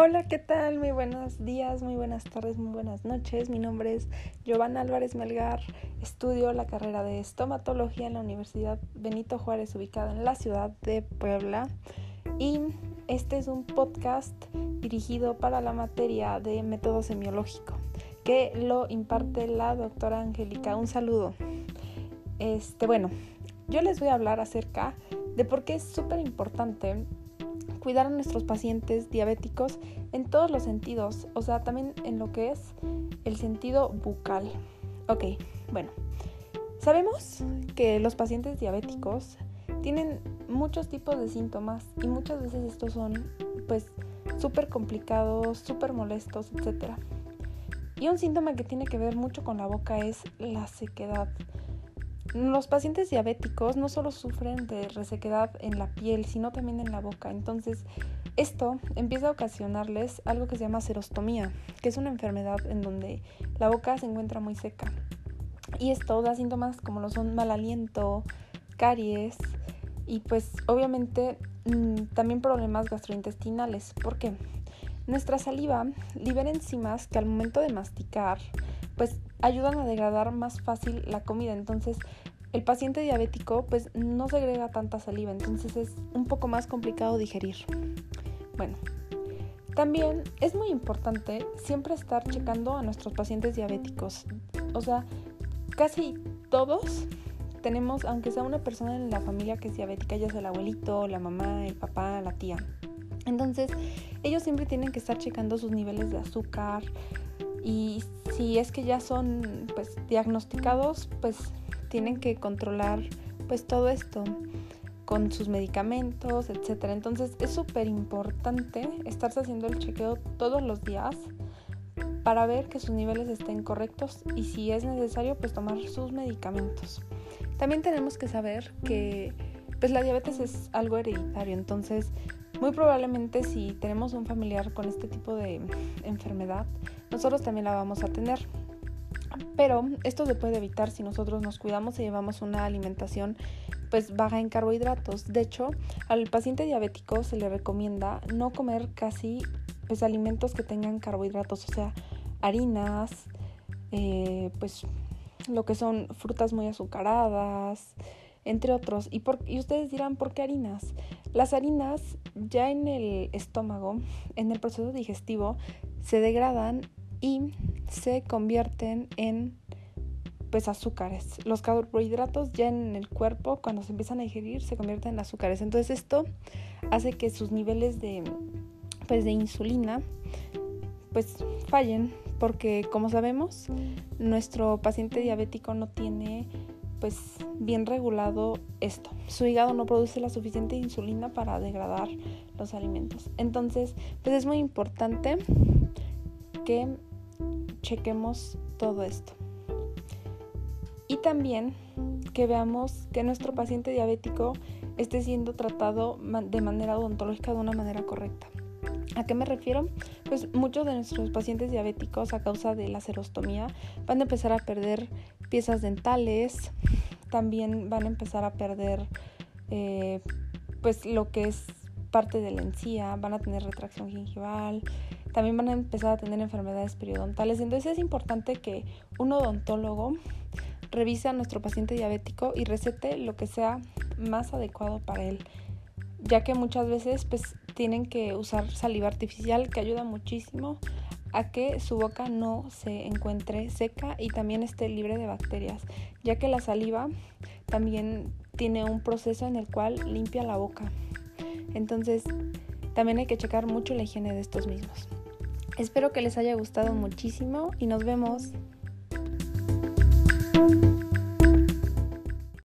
Hola, ¿qué tal? Muy buenos días, muy buenas tardes, muy buenas noches. Mi nombre es Giovanna Álvarez Melgar. Estudio la carrera de estomatología en la Universidad Benito Juárez, ubicada en la ciudad de Puebla. Y este es un podcast dirigido para la materia de método semiológico, que lo imparte la doctora Angélica. Un saludo. Este, bueno, yo les voy a hablar acerca de por qué es súper importante cuidar a nuestros pacientes diabéticos en todos los sentidos, o sea, también en lo que es el sentido bucal. Ok, bueno, sabemos que los pacientes diabéticos tienen muchos tipos de síntomas y muchas veces estos son pues súper complicados, súper molestos, etc. Y un síntoma que tiene que ver mucho con la boca es la sequedad. Los pacientes diabéticos no solo sufren de resequedad en la piel, sino también en la boca. Entonces, esto empieza a ocasionarles algo que se llama serostomía, que es una enfermedad en donde la boca se encuentra muy seca. Y esto da síntomas como lo son mal aliento, caries y pues obviamente mm, también problemas gastrointestinales. ¿Por qué? Nuestra saliva libera enzimas que al momento de masticar pues ayudan a degradar más fácil la comida. Entonces, el paciente diabético pues no segrega tanta saliva, entonces es un poco más complicado digerir. Bueno, también es muy importante siempre estar checando a nuestros pacientes diabéticos. O sea, casi todos tenemos, aunque sea una persona en la familia que es diabética, ya sea el abuelito, la mamá, el papá, la tía. Entonces, ellos siempre tienen que estar checando sus niveles de azúcar, y si es que ya son pues diagnosticados pues tienen que controlar pues todo esto con sus medicamentos, etcétera. Entonces es súper importante estarse haciendo el chequeo todos los días para ver que sus niveles estén correctos y si es necesario pues tomar sus medicamentos. También tenemos que saber que pues la diabetes es algo hereditario, entonces muy probablemente si tenemos un familiar con este tipo de enfermedad, nosotros también la vamos a tener. Pero esto se puede evitar si nosotros nos cuidamos y llevamos una alimentación pues baja en carbohidratos. De hecho, al paciente diabético se le recomienda no comer casi pues alimentos que tengan carbohidratos, o sea, harinas, eh, pues lo que son frutas muy azucaradas, entre otros. Y, por, y ustedes dirán, ¿por qué harinas? Las harinas ya en el estómago, en el proceso digestivo, se degradan y se convierten en pues azúcares. Los carbohidratos ya en el cuerpo cuando se empiezan a digerir se convierten en azúcares. Entonces esto hace que sus niveles de pues de insulina pues fallen porque como sabemos nuestro paciente diabético no tiene pues bien regulado esto. Su hígado no produce la suficiente insulina para degradar los alimentos. Entonces, pues es muy importante que chequemos todo esto. Y también que veamos que nuestro paciente diabético esté siendo tratado de manera odontológica de una manera correcta. ¿A qué me refiero? Pues muchos de nuestros pacientes diabéticos a causa de la serostomía van a empezar a perder piezas dentales, también van a empezar a perder eh, pues lo que es parte de la encía, van a tener retracción gingival, también van a empezar a tener enfermedades periodontales. Entonces es importante que un odontólogo revise a nuestro paciente diabético y recete lo que sea más adecuado para él, ya que muchas veces pues tienen que usar saliva artificial que ayuda muchísimo a que su boca no se encuentre seca y también esté libre de bacterias, ya que la saliva también tiene un proceso en el cual limpia la boca. Entonces, también hay que checar mucho la higiene de estos mismos. Espero que les haya gustado muchísimo y nos vemos.